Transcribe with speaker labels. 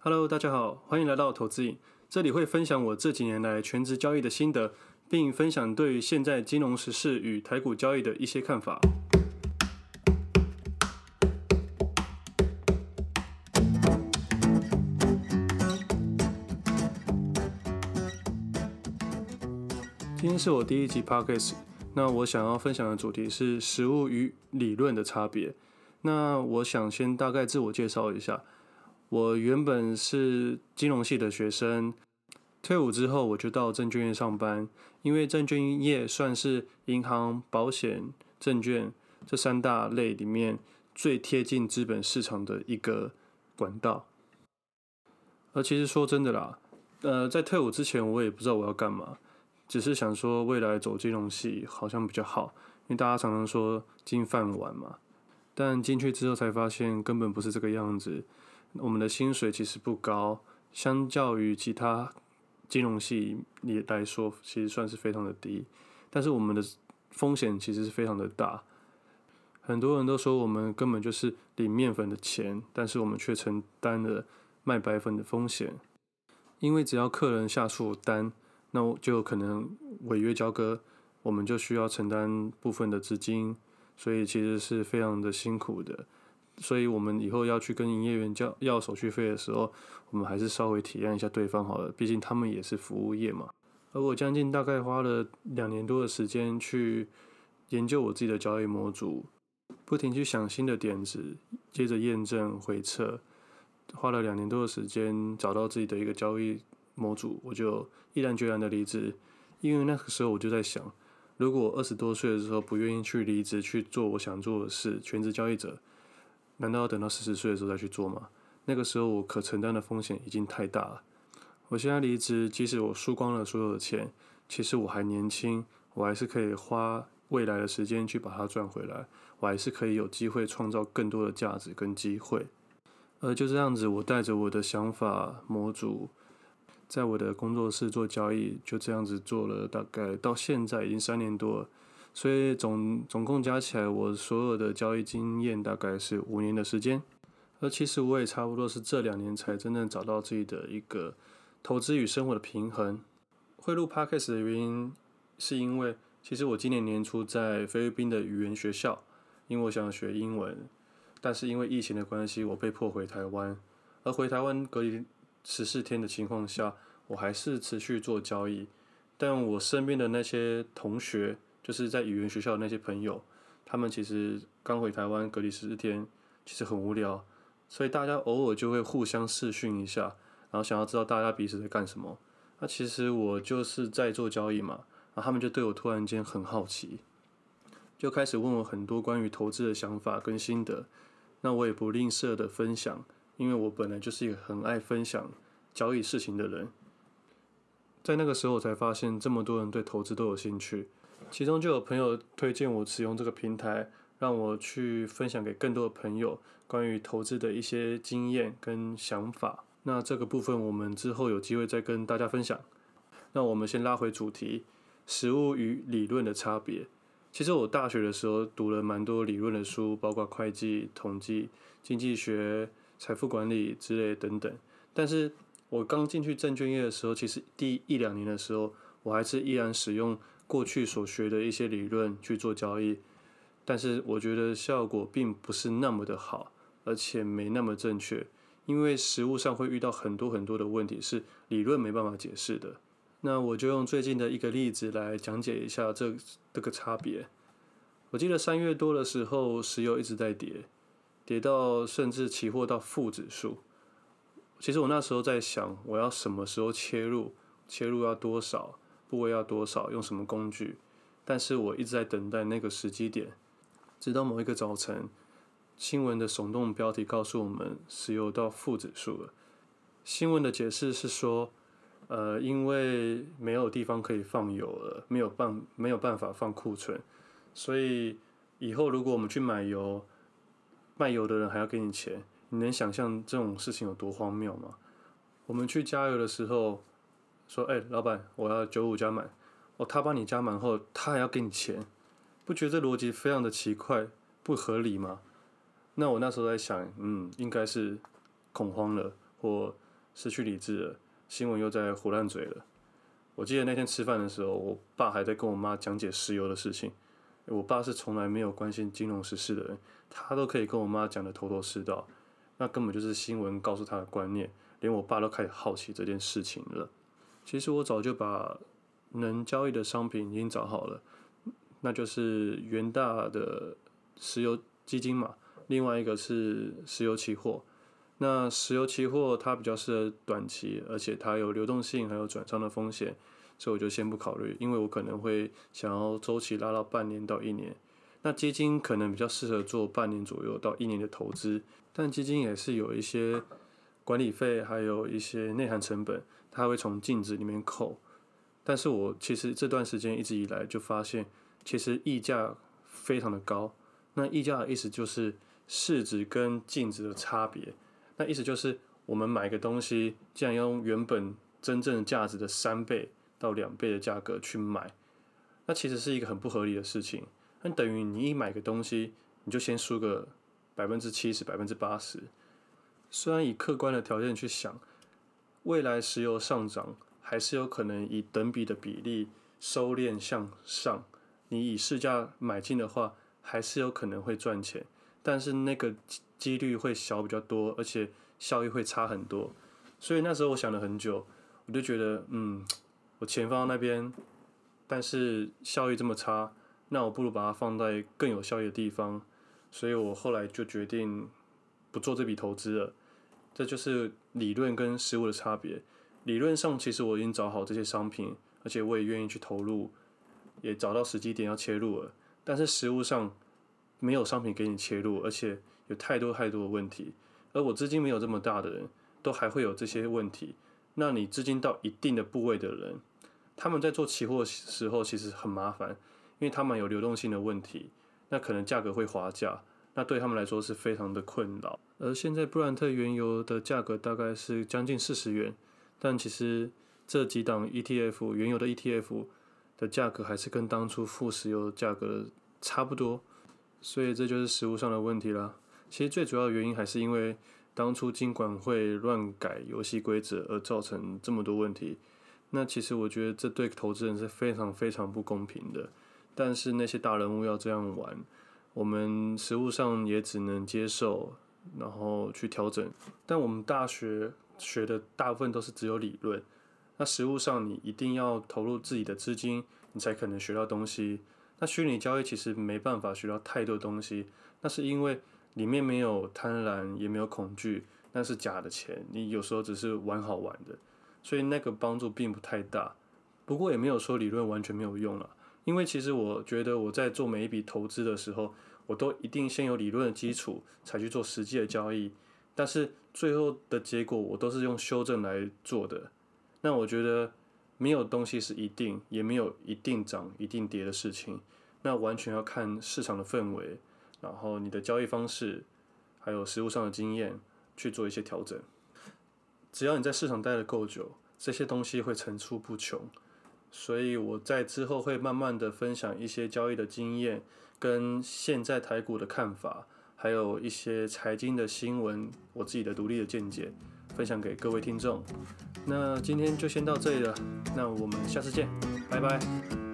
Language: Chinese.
Speaker 1: Hello，大家好，欢迎来到投资影。这里会分享我这几年来全职交易的心得，并分享对现在金融时事与台股交易的一些看法。今天是我第一集 Podcast，那我想要分享的主题是实物与理论的差别。那我想先大概自我介绍一下。我原本是金融系的学生，退伍之后我就到证券业上班，因为证券业算是银行、保险、证券这三大类里面最贴近资本市场的一个管道。而其实说真的啦，呃，在退伍之前我也不知道我要干嘛，只是想说未来走金融系好像比较好，因为大家常常说金饭碗嘛。但进去之后才发现根本不是这个样子。我们的薪水其实不高，相较于其他金融系也来说，其实算是非常的低。但是我们的风险其实是非常的大。很多人都说我们根本就是领面粉的钱，但是我们却承担了卖白粉的风险。因为只要客人下错单，那我就有可能违约交割，我们就需要承担部分的资金，所以其实是非常的辛苦的。所以，我们以后要去跟营业员交要手续费的时候，我们还是稍微体谅一下对方好了。毕竟他们也是服务业嘛。而我将近大概花了两年多的时间去研究我自己的交易模组，不停去想新的点子，接着验证回测，花了两年多的时间找到自己的一个交易模组，我就毅然决然的离职。因为那个时候我就在想，如果我二十多岁的时候不愿意去离职去做我想做的事，全职交易者。难道要等到四十岁的时候再去做吗？那个时候我可承担的风险已经太大了。我现在离职，即使我输光了所有的钱，其实我还年轻，我还是可以花未来的时间去把它赚回来，我还是可以有机会创造更多的价值跟机会。而就这样子，我带着我的想法模组，在我的工作室做交易，就这样子做了大概到现在已经三年多了。所以总总共加起来，我所有的交易经验大概是五年的时间。而其实我也差不多是这两年才真正找到自己的一个投资与生活的平衡。会录 Podcast 的原因，是因为其实我今年年初在菲律宾的语言学校，因为我想学英文，但是因为疫情的关系，我被迫回台湾。而回台湾隔离十四天的情况下，我还是持续做交易。但我身边的那些同学，就是在语言学校的那些朋友，他们其实刚回台湾隔离十四天，其实很无聊，所以大家偶尔就会互相视讯一下，然后想要知道大家彼此在干什么。那其实我就是在做交易嘛，然后他们就对我突然间很好奇，就开始问我很多关于投资的想法跟心得。那我也不吝啬的分享，因为我本来就是一个很爱分享交易事情的人。在那个时候，我才发现这么多人对投资都有兴趣。其中就有朋友推荐我使用这个平台，让我去分享给更多的朋友关于投资的一些经验跟想法。那这个部分我们之后有机会再跟大家分享。那我们先拉回主题，实务与理论的差别。其实我大学的时候读了蛮多理论的书，包括会计、统计、经济学、财富管理之类等等。但是我刚进去证券业的时候，其实第一两年的时候，我还是依然使用。过去所学的一些理论去做交易，但是我觉得效果并不是那么的好，而且没那么正确，因为实物上会遇到很多很多的问题是理论没办法解释的。那我就用最近的一个例子来讲解一下这这个差别。我记得三月多的时候，石油一直在跌，跌到甚至期货到负指数。其实我那时候在想，我要什么时候切入？切入要多少？部位要多少？用什么工具？但是我一直在等待那个时机点，直到某一个早晨，新闻的耸动标题告诉我们，石油到负指数了。新闻的解释是说，呃，因为没有地方可以放油了，没有办没有办法放库存，所以以后如果我们去买油，卖油的人还要给你钱，你能想象这种事情有多荒谬吗？我们去加油的时候。说：“哎、老板，我要九五加满。哦，他帮你加满后，他还要给你钱，不觉得这逻辑非常的奇怪，不合理吗？那我那时候在想，嗯，应该是恐慌了，或失去理智了，新闻又在胡烂嘴了。我记得那天吃饭的时候，我爸还在跟我妈讲解石油的事情。我爸是从来没有关心金融时事的人，他都可以跟我妈讲得头头是道，那根本就是新闻告诉他的观念，连我爸都开始好奇这件事情了。其实我早就把能交易的商品已经找好了，那就是元大的石油基金嘛，另外一个是石油期货。那石油期货它比较适合短期，而且它有流动性，还有转仓的风险，所以我就先不考虑，因为我可能会想要周期拉到半年到一年。那基金可能比较适合做半年左右到一年的投资，但基金也是有一些管理费，还有一些内涵成本，它会从净值里面扣。但是我其实这段时间一直以来就发现，其实溢价非常的高。那溢价的意思就是市值跟净值的差别。那意思就是，我们买个东西，既然要用原本真正价值的三倍到两倍的价格去买，那其实是一个很不合理的事情。那等于你一买个东西，你就先输个百分之七十、百分之八十。虽然以客观的条件去想，未来石油上涨还是有可能以等比的比例收敛向上。你以市价买进的话，还是有可能会赚钱，但是那个。几率会小比较多，而且效益会差很多，所以那时候我想了很久，我就觉得，嗯，我钱放到那边，但是效益这么差，那我不如把它放在更有效益的地方，所以我后来就决定不做这笔投资了。这就是理论跟实物的差别。理论上其实我已经找好这些商品，而且我也愿意去投入，也找到时机点要切入了，但是实物上没有商品给你切入，而且。有太多太多的问题，而我资金没有这么大的人，都还会有这些问题。那你资金到一定的部位的人，他们在做期货时候其实很麻烦，因为他们有流动性的问题，那可能价格会滑价，那对他们来说是非常的困扰。而现在布兰特原油的价格大概是将近四十元，但其实这几档 ETF 原油的 ETF 的价格还是跟当初负石油价格差不多，所以这就是实物上的问题啦。其实最主要原因还是因为当初金管会乱改游戏规则而造成这么多问题。那其实我觉得这对投资人是非常非常不公平的。但是那些大人物要这样玩，我们实物上也只能接受，然后去调整。但我们大学学的大部分都是只有理论，那实物上你一定要投入自己的资金，你才可能学到东西。那虚拟交易其实没办法学到太多东西，那是因为。里面没有贪婪，也没有恐惧，那是假的钱。你有时候只是玩好玩的，所以那个帮助并不太大。不过也没有说理论完全没有用了，因为其实我觉得我在做每一笔投资的时候，我都一定先有理论的基础，才去做实际的交易。但是最后的结果，我都是用修正来做的。那我觉得没有东西是一定，也没有一定涨一定跌的事情。那完全要看市场的氛围。然后你的交易方式，还有实务上的经验去做一些调整。只要你在市场待得够久，这些东西会层出不穷。所以我在之后会慢慢的分享一些交易的经验，跟现在台股的看法，还有一些财经的新闻，我自己的独立的见解，分享给各位听众。那今天就先到这里了，那我们下次见，拜拜。